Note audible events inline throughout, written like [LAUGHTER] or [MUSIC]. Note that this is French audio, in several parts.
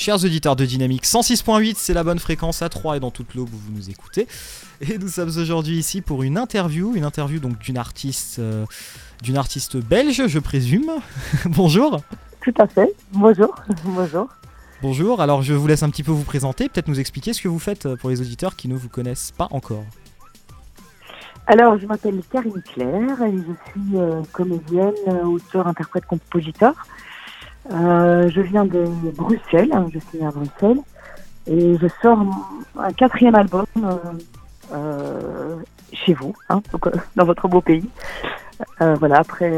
Chers auditeurs de Dynamique, 106.8, c'est la bonne fréquence à 3 et dans toute l'aube où vous nous écoutez. Et nous sommes aujourd'hui ici pour une interview, une interview donc d'une artiste, euh, d'une artiste belge, je présume. [LAUGHS] Bonjour. Tout à fait. Bonjour. [LAUGHS] Bonjour. Bonjour. Alors je vous laisse un petit peu vous présenter, peut-être nous expliquer ce que vous faites euh, pour les auditeurs qui ne vous connaissent pas encore. Alors, je m'appelle Karine Claire et je suis euh, comédienne, auteur, interprète, compositeur. Euh, je viens de Bruxelles, hein, je suis à Bruxelles, et je sors un quatrième album euh, euh, chez vous, hein, donc, euh, dans votre beau pays. Euh, voilà, après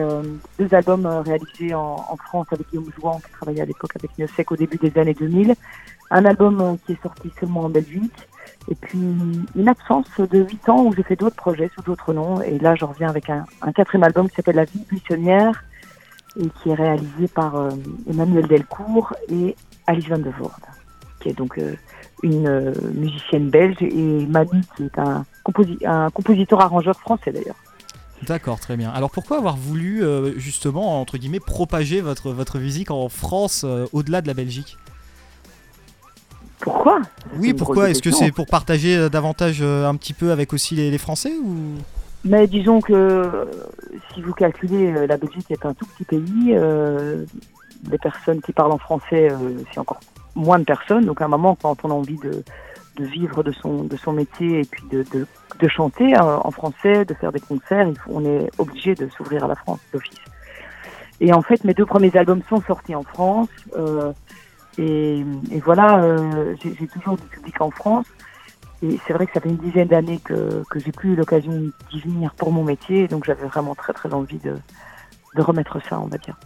deux albums réalisés en, France avec Guillaume Jouan, qui travaillait à l'époque avec Niosec au début des années 2000, un album qui est sorti seulement en Belgique, et puis une absence de huit ans où j'ai fait d'autres projets sous d'autres noms, et là je reviens avec un, quatrième album qui s'appelle La vie buissonnière, et qui est réalisé par euh, Emmanuel Delcourt et Alice Van de Voorde, qui est donc euh, une euh, musicienne belge, et Manu qui est un, composi- un compositeur-arrangeur français d'ailleurs. D'accord, très bien. Alors pourquoi avoir voulu justement, entre guillemets, propager votre, votre musique en France au-delà de la Belgique? Pourquoi? Oui, pourquoi? Est-ce que c'est pour partager davantage un petit peu avec aussi les, les Français ou? Mais disons que si vous calculez, euh, la Belgique est un tout petit pays. euh, les personnes qui parlent en français, euh, c'est encore moins de personnes. Donc à un moment, quand on a envie de, de vivre de son, de son métier et puis de, de, de chanter en français, de faire des concerts, on est obligé de s'ouvrir à la France d'office. Et en fait, mes deux premiers albums sont sortis en France. euh, et, et voilà, euh, j'ai toujours du public en France. Et c'est vrai que ça fait une dizaine d'années que, que j'ai plus eu l'occasion d'y venir pour mon métier, donc j'avais vraiment très très envie de, de remettre ça, on va dire.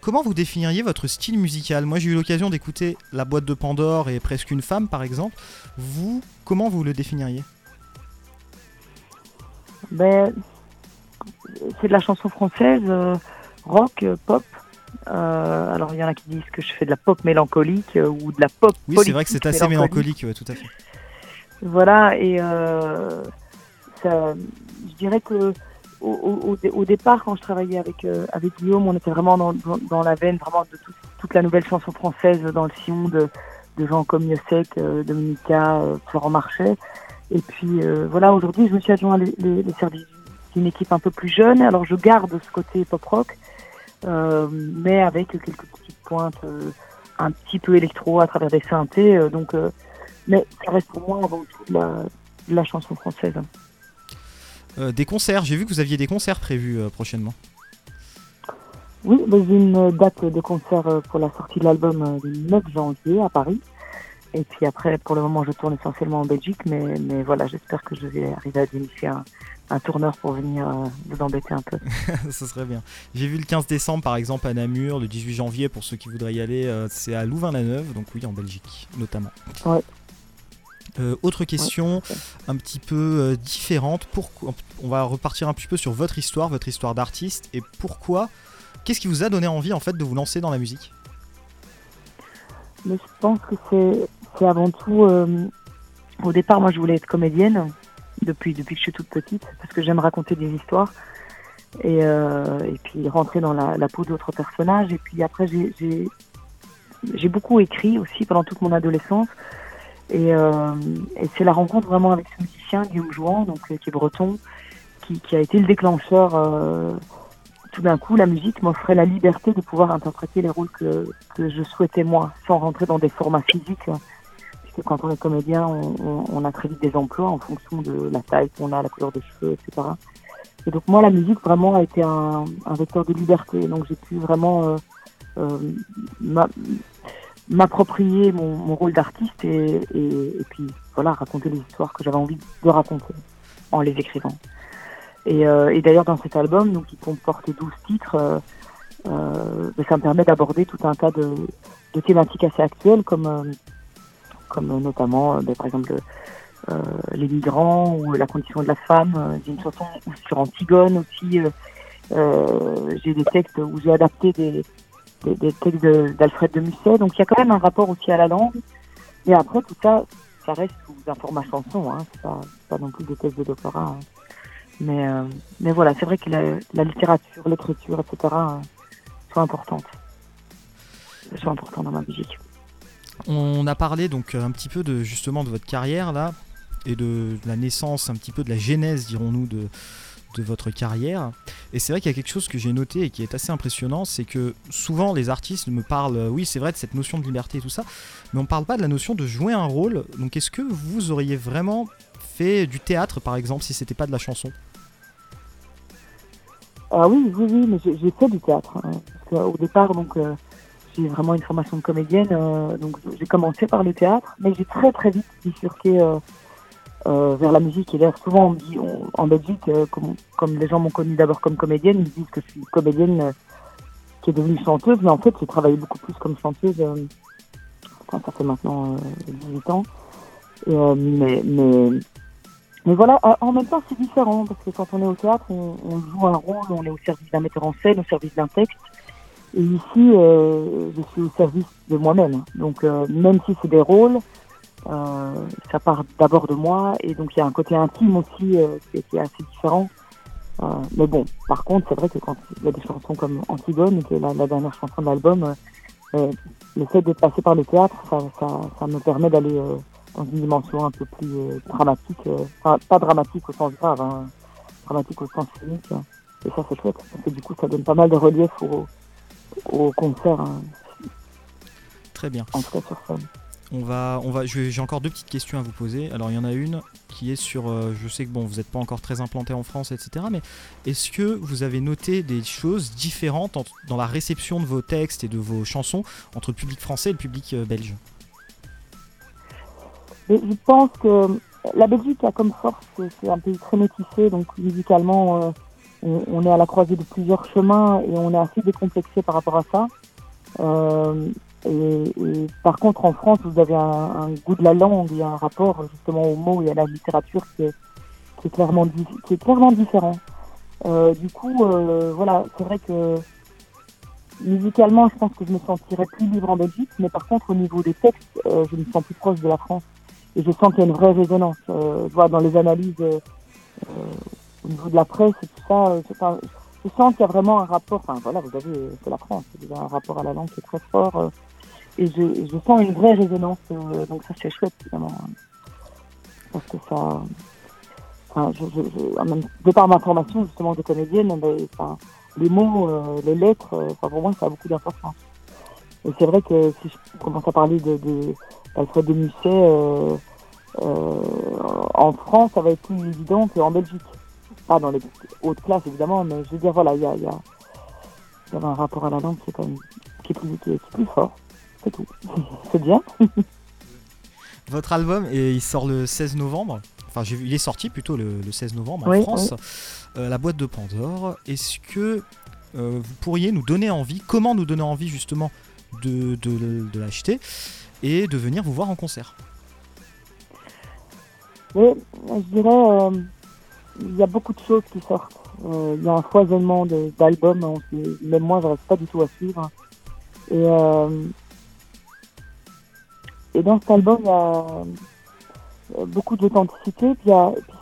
Comment vous définiriez votre style musical? Moi, j'ai eu l'occasion d'écouter La boîte de Pandore et Presque une femme, par exemple. Vous, comment vous le définiriez? Ben, c'est de la chanson française, euh, rock, euh, pop. Euh, alors il y en a qui disent que je fais de la pop mélancolique euh, ou de la pop. Oui, c'est vrai que c'est assez mélancolique, ouais, tout à fait. Voilà, et euh, ça, je dirais que au, départ, quand je travaillais avec, euh, avec Guillaume, on était vraiment dans, dans, la veine vraiment de tout- toute la nouvelle chanson française dans le sillon de, de gens comme euh, Dominica, euh, Florent Marchais. Et puis euh, voilà, aujourd'hui, je me suis adjoint les, les, les services d'une équipe un peu plus jeune. Alors je garde ce côté pop-rock, mais avec quelques petites pointes un petit peu électro à travers des synthés. donc mais ça reste pour moi avant tout de la, de la chanson française. Euh, des concerts, j'ai vu que vous aviez des concerts prévus euh, prochainement. Oui, mais j'ai une date de concert euh, pour la sortie de l'album le 9 janvier à Paris. Et puis après, pour le moment, je tourne essentiellement en Belgique, mais, mais voilà, j'espère que je vais arriver à dénicher un, un tourneur pour venir euh, vous embêter un peu. [LAUGHS] Ça serait bien. J'ai vu le 15 décembre, par exemple, à Namur, le 18 janvier, pour ceux qui voudraient y aller, euh, c'est à Louvain-la-Neuve, donc oui, en Belgique, notamment. Ouais. Euh, autre question, un petit peu euh, différente. Pourquoi On va repartir un petit peu sur votre histoire, votre histoire d'artiste, et pourquoi Qu'est-ce qui vous a donné envie en fait de vous lancer dans la musique? Mais je pense que c'est, avant tout. euh, au départ, moi, je voulais être comédienne depuis, depuis que je suis toute petite, parce que j'aime raconter des histoires. Et, et puis rentrer dans la, la peau d'autres personnages. Et puis après, j'ai beaucoup écrit aussi pendant toute mon adolescence. Et, euh, et c'est la rencontre vraiment avec ce musicien, Guillaume Jouan, donc, euh, qui est breton, qui, qui a été le déclencheur. euh, tout d'un coup, la musique m'offrait la liberté de pouvoir interpréter les rôles que, que je souhaitais moi, sans rentrer dans des formats physiques. hein. Puisque quand on est comédien, on, on- on a très vite des emplois en fonction de la taille qu'on a, la couleur de cheveux, etc. Et donc moi, la musique vraiment a été un, un vecteur de liberté. Donc j'ai pu vraiment euh, euh, m'a- m'approprier mon, mon rôle d'artiste et, et, et puis voilà raconter les histoires que j'avais envie de raconter en les écrivant. Et, euh, et d'ailleurs dans cet album, donc qui comporte 12 titres, euh, euh, ça me permet d'aborder tout un tas de, de thématiques assez actuelles comme euh, comme euh, notamment ben, par exemple les migrants ou la condition de la femme. J'ai une chanson sur Antigone aussi. euh, j'ai des textes où j'ai adapté des, des, textes d'Alfred de Musset. Donc il y a quand même un rapport aussi à la langue. Et après tout ça, ça reste sous un format chanson. Hein. C'est pas, non plus des textes de doctorat. hein. Mais, euh, mais voilà, c'est vrai que la, la littérature, l'écriture, etc. euh, sont importantes. Sont importantes dans ma musique. On a parlé donc un petit peu de justement de votre carrière là et de, la naissance, un petit peu de la genèse, dirons-nous, de, de votre carrière. Et c'est vrai qu'il y a quelque chose que j'ai noté et qui est assez impressionnant, c'est que souvent les artistes me parlent, oui c'est vrai, de cette notion de liberté et tout ça, mais on ne parle pas de la notion de jouer un rôle. Donc est-ce que vous auriez vraiment fait du théâtre par exemple si c'était pas de la chanson? Ah oui, oui, oui, mais j'ai fait du théâtre. Hein, parce au départ, donc, euh, j'ai vraiment une formation de comédienne, euh, donc j'ai commencé par le théâtre, mais j'ai très très vite bifurqué euh, euh, vers la musique. Et d'ailleurs, souvent, on dit, en Belgique, euh, comme, les gens m'ont connue d'abord comme comédienne, ils disent que je suis comédienne euh, qui est devenue chanteuse. Mais en fait, j'ai travaillé beaucoup plus comme chanteuse. Enfin, ça fait maintenant 18 ans. mais, mais, mais voilà, en même temps, c'est différent parce que quand on est au théâtre, on, joue un rôle, on est au service d'un metteur en scène, au service d'un texte. Et ici, je suis au service de moi-même. Donc, même si c'est des rôles, ça part d'abord de moi et donc il y a un côté intime aussi euh, qui, est assez différent. Euh, mais bon, par contre, c'est vrai que quand il y a des chansons comme Antigone, qui est la, dernière chanson de l'album, le fait de passer par le théâtre, ça, ça, ça me permet d'aller dans une dimension un peu plus dramatique, enfin pas dramatique au sens grave, hein, dramatique au sens cynique. Et ça c'est chouette, parce que du coup ça donne pas mal de relief au, au concert. Hein. Très bien. En tout cas sur scène. On va, on va, j'ai encore deux petites questions à vous poser. Alors il y en a une qui est sur, euh, je sais que bon, vous n'êtes pas encore très implanté en France, etc. Mais est-ce que vous avez noté des choses différentes dans la réception de vos textes et de vos chansons entre le public français et le public euh, belge? Je pense que la Belgique a comme force c'est un pays très métissé, donc musicalement, euh, on, est à la croisée de plusieurs chemins et on est assez décomplexé par rapport à ça. Et, par contre, en France, vous avez un, goût de la langue et un rapport justement aux mots et à la littérature qui est, clairement, différent. Euh, du coup, euh, voilà, c'est vrai que musicalement, je pense que je me sentirais plus libre en Belgique, mais par contre, au niveau des textes, euh, je me sens plus proche de la France. Et je sens qu'il y a une vraie résonance. Je vois dans les analyses au niveau de la presse et tout ça, je sens qu'il y a vraiment un rapport, enfin voilà, vous avez, c'est la France, il y a un rapport à la langue qui est très fort et je, je, sens une vraie résonance. Euh, donc ça c'est chouette évidemment, parce que ça, enfin, je, de par ma formation justement de comédienne, enfin, les mots, euh, les lettres, euh, enfin, pour moi ça a beaucoup d'importance. Et c'est vrai que si je commence à parler de, de Alfred de Musset en France, ça va être plus évident qu'en Belgique. Pas dans les hautes classes évidemment, mais je veux dire voilà, il y a, y, a, y a un rapport à la langue qui est quand même qui est plus, qui est plus fort. C'est tout. [LAUGHS] C'est bien. [LAUGHS] Votre album, et il sort le 16 novembre. Enfin, il est sorti plutôt le, 16 novembre en France. Euh, la boîte de Pandore. Est-ce que euh, vous pourriez nous donner envie, comment nous donner envie justement de, de, l'acheter et de venir vous voir en concert? Oui, je dirais, euh, il y a beaucoup de choses qui sortent. Il y a un foisonnement d'albums, même moi, je reste pas du tout à suivre. Et et dans cet album, il y a beaucoup d'authenticité, puis,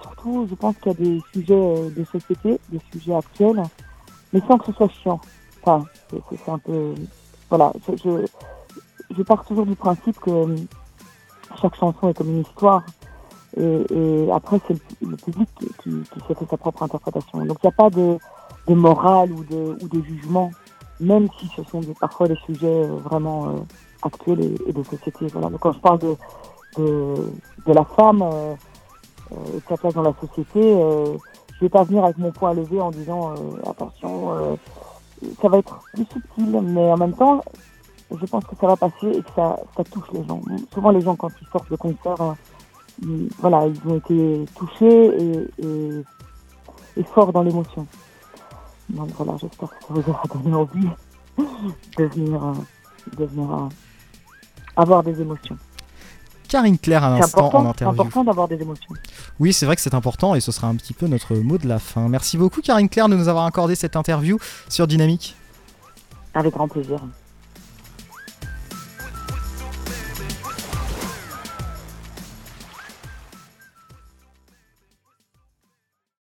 surtout, je pense qu'il y a des sujets euh, de société, des sujets actuels, mais sans que ce soit chiant. Enfin, c'est un peu... Voilà, je, je, pars toujours du principe que euh, chaque chanson est comme une histoire, et, après, c'est le, public qui, fait sa propre interprétation. Donc, il n'y a pas de, de morale ou de, ou de jugement, même si ce sont parfois des sujets euh, vraiment actuelle et, de société. Voilà. Donc quand je parle de, de, la femme euh, euh, et de sa place dans la société, euh, je vais pas venir avec mon poing levé en disant attention, ça va être plus subtil, mais en même temps, je pense que ça va passer et que ça, ça touche les gens. Souvent les gens quand ils sortent de concert, ils, voilà, ils ont été touchés et, et, forts dans l'émotion. Donc voilà, j'espère que ça vous aura donné envie [LAUGHS] de venir, de avoir des émotions. Karine Claire à l'instant en interview. C'est important d'avoir des émotions. Oui, c'est vrai que c'est important et ce sera un petit peu notre mot de la fin. Merci beaucoup Karine Claire de nous avoir accordé cette interview sur Dynamique. Avec grand plaisir.